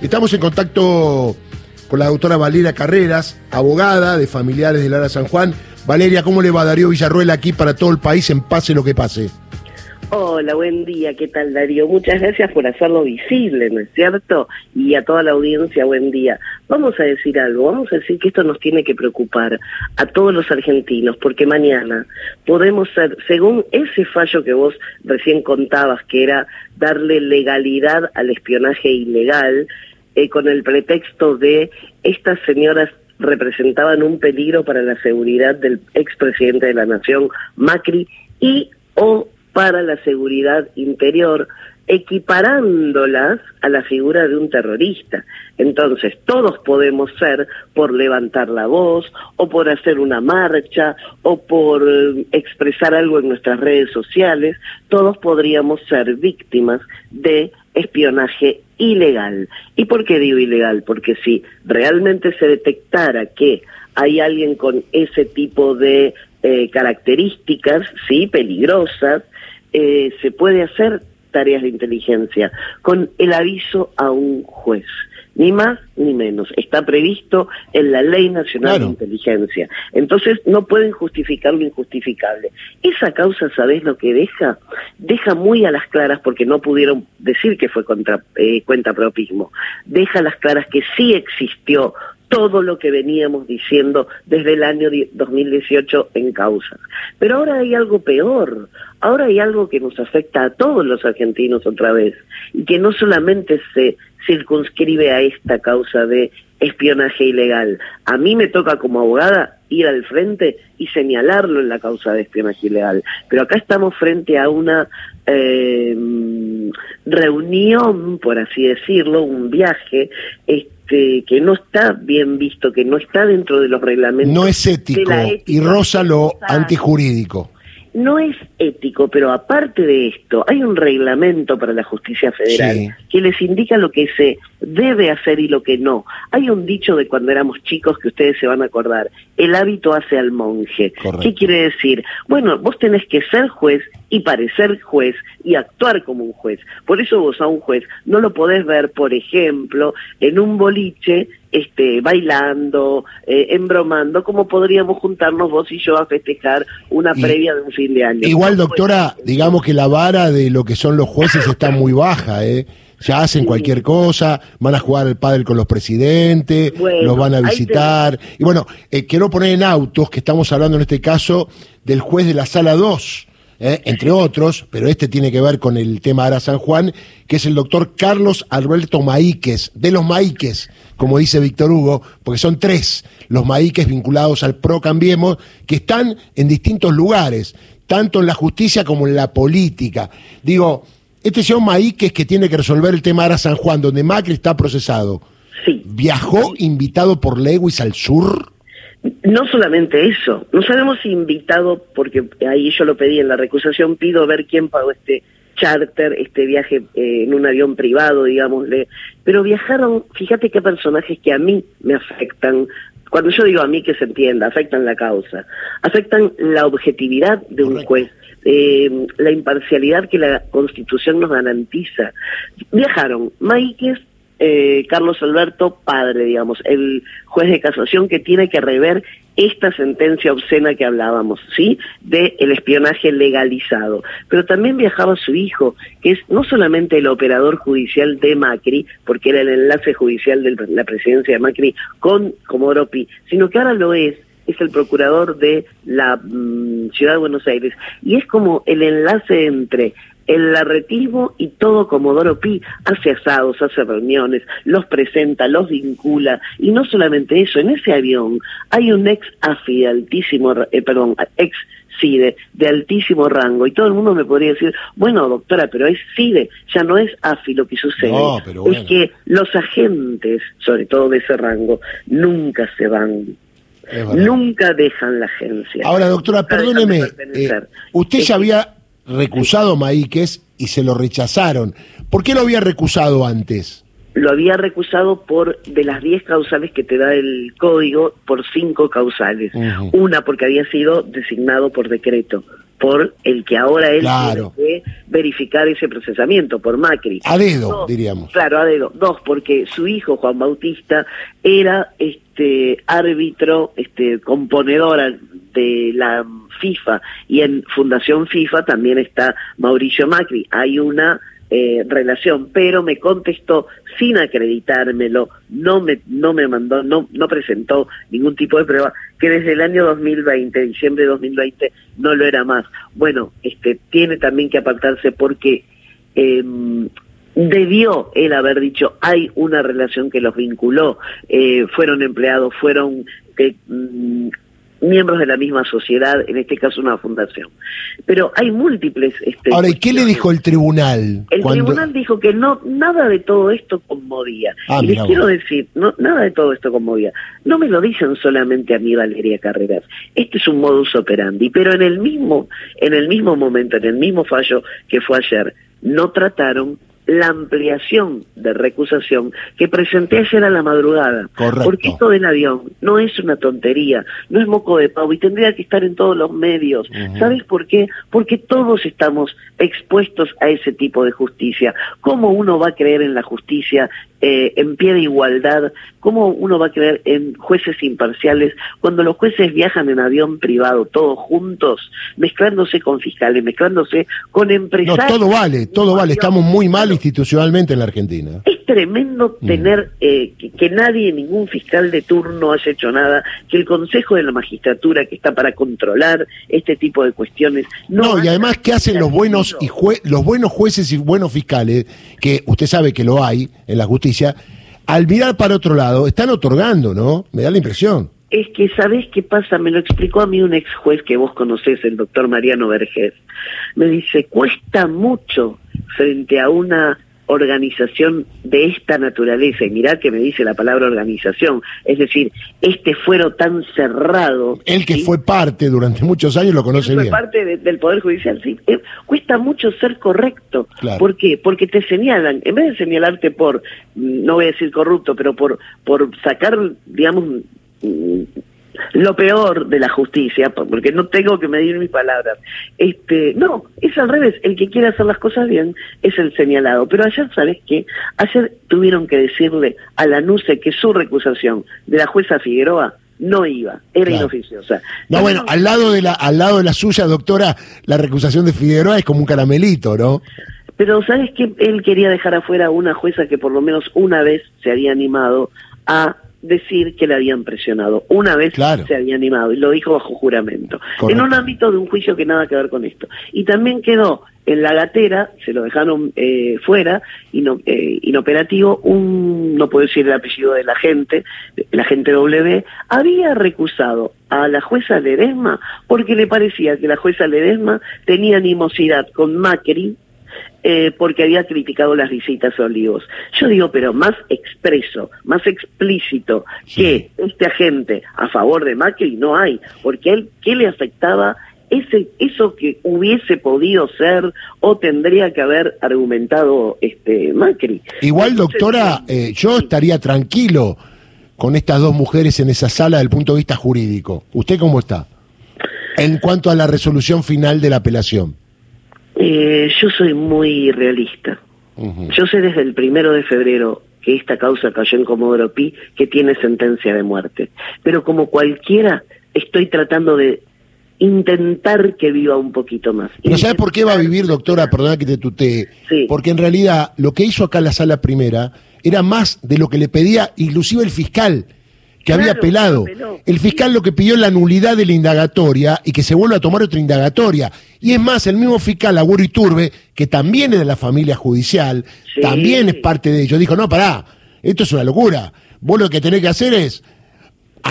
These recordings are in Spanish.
Estamos en contacto con la doctora Valeria Carreras, abogada de familiares de Lara San Juan. Valeria, ¿cómo le va Darío Villarruel aquí para todo el país en pase lo que pase? Hola, buen día, ¿qué tal Darío? Muchas gracias por hacerlo visible, ¿no es cierto? Y a toda la audiencia, buen día. Vamos a decir algo, vamos a decir que esto nos tiene que preocupar a todos los argentinos, porque mañana podemos ser, según ese fallo que vos recién contabas, que era darle legalidad al espionaje ilegal, eh, con el pretexto de estas señoras representaban un peligro para la seguridad del expresidente de la Nación, Macri, y o para la seguridad interior, equiparándolas a la figura de un terrorista. Entonces, todos podemos ser por levantar la voz, o por hacer una marcha, o por eh, expresar algo en nuestras redes sociales, todos podríamos ser víctimas de espionaje ilegal. ¿Y por qué digo ilegal? Porque si realmente se detectara que hay alguien con ese tipo de eh, características, sí, peligrosas, eh, se puede hacer tareas de inteligencia con el aviso a un juez. Ni más ni menos. Está previsto en la Ley Nacional de Inteligencia. Entonces no pueden justificar lo injustificable. Esa causa, ¿sabés lo que deja? Deja muy a las claras, porque no pudieron decir que fue contra, eh, cuenta propismo. Deja a las claras que sí existió todo lo que veníamos diciendo desde el año 2018 en causas. Pero ahora hay algo peor, ahora hay algo que nos afecta a todos los argentinos otra vez, y que no solamente se circunscribe a esta causa de espionaje ilegal. A mí me toca como abogada ir al frente y señalarlo en la causa de espionaje ilegal. Pero acá estamos frente a una eh, reunión, por así decirlo, un viaje, que no está bien visto, que no está dentro de los reglamentos. No es ético y rosa lo antijurídico no es ético, pero aparte de esto, hay un reglamento para la justicia federal que les indica lo que se debe hacer y lo que no. Hay un dicho de cuando éramos chicos que ustedes se van a acordar, el hábito hace al monje. ¿Qué quiere decir? Bueno, vos tenés que ser juez y parecer juez y actuar como un juez. Por eso vos a un juez no lo podés ver, por ejemplo, en un boliche este, bailando, eh, embromando, como podríamos juntarnos vos y yo a festejar una previa de un fin de año. Igual, doctora, digamos que la vara de lo que son los jueces está muy baja, ¿eh? Ya hacen cualquier cosa, van a jugar al pádel con los presidentes, los van a visitar. Y bueno, eh, quiero poner en autos que estamos hablando en este caso del juez de la sala 2, ¿eh? entre otros, pero este tiene que ver con el tema Ara San Juan, que es el doctor Carlos Alberto Maíquez, de los Maíquez, como dice Víctor Hugo, porque son tres los Maíquez vinculados al PRO Cambiemos, que están en distintos lugares, tanto en la justicia como en la política. Digo, este señor Maíquez que tiene que resolver el tema Ara San Juan, donde Macri está procesado, ¿viajó invitado por Lewis al sur? No solamente eso, no sabemos si invitado, porque ahí yo lo pedí en la recusación, pido ver quién pagó este charter, este viaje eh, en un avión privado, digámosle, pero viajaron, fíjate qué personajes que a mí me afectan, cuando yo digo a mí que se entienda, afectan la causa, afectan la objetividad de un juez, eh, la imparcialidad que la Constitución nos garantiza. Viajaron Maíquez, eh, Carlos Alberto Padre, digamos, el juez de casación que tiene que rever esta sentencia obscena que hablábamos, ¿sí? De el espionaje legalizado. Pero también viajaba su hijo, que es no solamente el operador judicial de Macri, porque era el enlace judicial de la presidencia de Macri con Comodoro Pi, sino que ahora lo es es el procurador de la mm, Ciudad de Buenos Aires y es como el enlace entre el larretismo y todo Comodoro Pi hace asados, hace reuniones, los presenta, los vincula, y no solamente eso, en ese avión hay un ex AFI de altísimo, eh, perdón, ex CIDE de altísimo rango, y todo el mundo me podría decir, bueno doctora, pero es CIDE, ya no es AFI lo que sucede, es que los agentes, sobre todo de ese rango, nunca se van. Nunca dejan la agencia. Ahora, doctora, perdóneme, eh, usted ya había recusado Maíquez y se lo rechazaron. ¿Por qué lo había recusado antes? Lo había recusado por, de las 10 causales que te da el código, por cinco causales. Una porque había sido designado por decreto por el que ahora él tiene que verificar ese procesamiento, por Macri. A dedo, diríamos. Claro, a dedo. Dos, porque su hijo, Juan Bautista, era este árbitro, este componedor de la FIFA y en Fundación FIFA también está Mauricio Macri. Hay una eh, relación, pero me contestó sin acreditármelo, no me, no me mandó, no, no presentó ningún tipo de prueba, que desde el año 2020, diciembre de 2020, no lo era más. Bueno, este, tiene también que apartarse porque eh, debió él haber dicho, hay una relación que los vinculó, eh, fueron empleados, fueron eh, miembros de la misma sociedad, en este caso una fundación. Pero hay múltiples... Este, Ahora, ¿y qué le dijo el tribunal? El tribunal dijo que no nada de todo esto conmovía. Ah, y les quiero decir, no, nada de todo esto conmovía. No me lo dicen solamente a mí, Valeria Carreras. Este es un modus operandi, pero en el mismo, en el mismo momento, en el mismo fallo que fue ayer, no trataron la ampliación de recusación que presenté ayer a la madrugada. Correcto. Porque esto del avión no es una tontería, no es moco de pavo y tendría que estar en todos los medios. ¿Sabes por qué? Porque todos estamos expuestos a ese tipo de justicia. ¿Cómo uno va a creer en la justicia eh, en pie de igualdad? ¿Cómo uno va a creer en jueces imparciales cuando los jueces viajan en avión privado todos juntos, mezclándose con fiscales, mezclándose con empresarios? No, todo vale, todo vale. Estamos muy mal institucionalmente en la Argentina. Es tremendo mm. tener eh, que, nadie, ningún fiscal de turno haya hecho nada, que el Consejo de la Magistratura, que está para controlar este tipo de cuestiones, no. y además, ¿qué hacen los buenos, y los buenos jueces y buenos fiscales, que usted sabe que lo hay en la justicia, al mirar para otro lado, están otorgando, ¿no? Me da la impresión. Es que, ¿sabés qué pasa? Me lo explicó a mí un ex juez que vos conocés, el doctor Mariano Vergés. Me dice, cuesta mucho frente a una organización de esta naturaleza, y mirá que me dice la palabra organización, es decir, este fuero tan cerrado. El que fue parte durante muchos años lo conoce bien. Fue parte del Poder Judicial, sí. Eh, cuesta mucho ser correcto. ¿Por qué? Porque te señalan, en vez de señalarte por, no voy a decir corrupto, pero por, por sacar, digamos, lo peor de la justicia, porque no tengo que medir mis palabras. Este, no, es al revés, el que quiere hacer las cosas bien es el señalado. Pero ayer, ¿sabes qué? Ayer tuvieron que decirle a la NUCE que su recusación de la jueza Figueroa no iba, era inoficiosa. No, bueno, al lado de la al lado de la suya, doctora, la recusación de Figueroa es como un caramelito, ¿no? Pero ¿sabes qué? Él quería dejar afuera a una jueza que por lo menos una vez se había animado a decir que le habían presionado. Una vez se había animado y lo dijo bajo juramento. En un ámbito de un juicio que nada que ver con esto. Y también quedó en la gatera, se lo dejaron eh, fuera, eh, inoperativo, un, no puedo decir el apellido de la gente, la gente W, había recusado a la jueza Ledesma porque le parecía que la jueza Ledesma tenía animosidad con Macri, eh, porque había criticado las visitas a Olivos. Yo digo, pero más expreso, más explícito que este agente a favor de Macri no hay, porque él, ¿qué le afectaba? Ese, eso que hubiese podido ser o tendría que haber argumentado este Macri. Igual, doctora, eh, yo estaría tranquilo con estas dos mujeres en esa sala desde el punto de vista jurídico. ¿Usted cómo está? En cuanto a la resolución final de la apelación. Eh, yo soy muy realista. Yo sé desde el primero de febrero que esta causa cayó en Comodoro Pi, que tiene sentencia de muerte. Pero como cualquiera, estoy tratando de intentar que viva un poquito más. ¿Pero sabe por qué va a vivir, doctora? Perdona que te tutee. Porque en realidad lo que hizo acá la sala primera era más de lo que le pedía inclusive el fiscal que había apelado. El fiscal lo que pidió es la nulidad de la indagatoria y que se vuelva a tomar otra indagatoria. Y es más, el mismo fiscal, Agüero Iturbe, que también es de la familia judicial, también es parte de ello, dijo, no, pará, esto es una locura. Vos lo que tenés que hacer es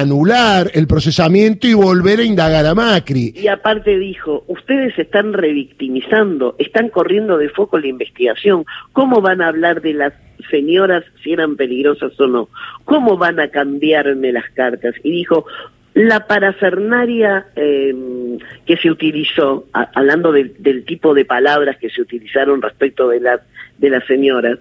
anular el procesamiento y volver a indagar a Macri. Y aparte dijo, ustedes están revictimizando, están corriendo de foco la investigación. ¿Cómo van a hablar de las señoras si eran peligrosas o no? ¿Cómo van a cambiarme las cartas? Y dijo, la parafernaria em, que se utilizó, hablando del tipo de palabras que se utilizaron respecto de las, de las señoras,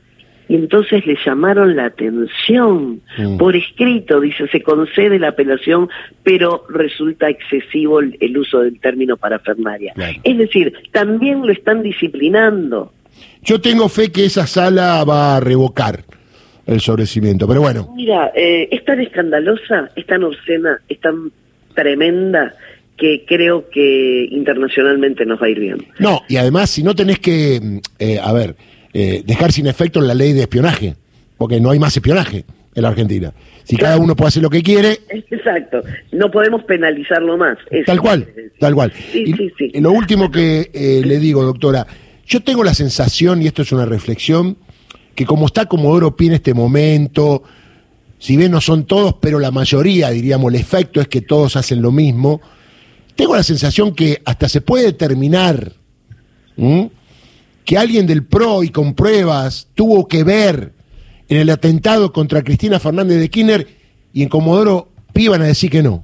y entonces le llamaron la atención mm. por escrito, dice, se concede la apelación, pero resulta excesivo el, uso del término parafernaria. Es decir, también lo están disciplinando. Yo tengo fe que esa sala va a revocar el sobrecimiento, pero bueno. Mira, eh, es tan escandalosa, es tan obscena, es tan tremenda que creo que internacionalmente nos va a ir bien. No, y además, si no tenés que, mm, eh, a ver, eh, dejar sin efecto la ley de espionaje, porque no hay más espionaje en la Argentina. Si cada uno puede hacer lo que quiere. Exacto, no podemos penalizarlo más. Tal cual, tal cual. Sí, sí, sí. Lo último que eh, le digo, doctora, yo tengo la sensación, y esto es una reflexión, que como está Comodoro Pi en este momento, si bien no son todos, pero la mayoría, diríamos, el efecto es que todos hacen lo mismo, tengo la sensación que hasta se puede determinar que alguien del PRO y con pruebas tuvo que ver en el atentado contra Cristina Fernández de Kirchner y en Comodoro iban a decir que no.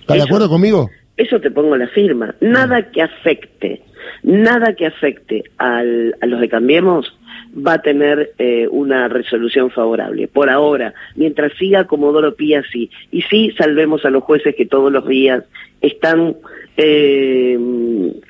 ¿Estás de acuerdo conmigo? Eso te pongo la firma. Nada que afecte, nada que afecte al, a los de Cambiemos va a tener eh, una resolución favorable. Por ahora, mientras siga Comodoro Pi así, y sí salvemos a los jueces que todos los días están eh,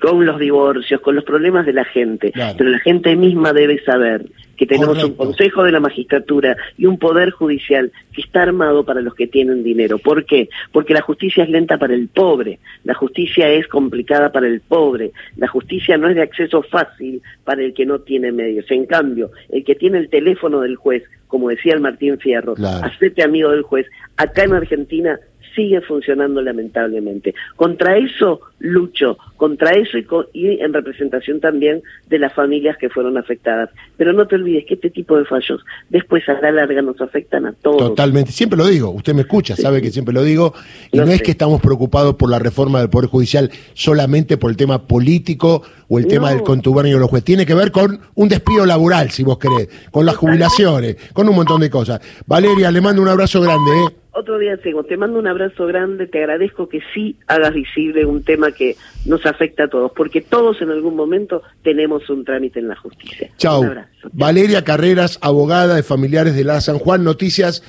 con los divorcios, con los problemas de la gente, pero la gente misma debe saber que tenemos un Consejo de la Magistratura y un Poder Judicial que está armado para los que tienen dinero. ¿Por qué? Porque la justicia es lenta para el pobre, la justicia es complicada para el pobre, la justicia no es de acceso fácil para el que no tiene medios. En cambio, el que tiene el teléfono del juez, como decía el Martín Fierro, hacete amigo del juez, acá en Argentina sigue funcionando lamentablemente. Contra eso lucho, contra eso y, en representación también de las familias que fueron afectadas. Pero no te olvides que este tipo de fallos después a la larga nos afectan a todos. Totalmente, siempre lo digo, usted me escucha, sabe que siempre lo digo, y no, es que estamos preocupados por la reforma del Poder Judicial solamente por el tema político o el tema del contubernio de los jueces, tiene que ver con un despido laboral, si vos querés, con las jubilaciones, con un montón de cosas. Valeria, le mando un abrazo grande. ¿eh? Otro día sigo. Te mando un abrazo grande, te agradezco que sí hagas visible un tema que nos afecta a todos, porque todos en algún momento tenemos un trámite en la justicia. Chao. Valeria Carreras, abogada de familiares de la San Juan. Noticias.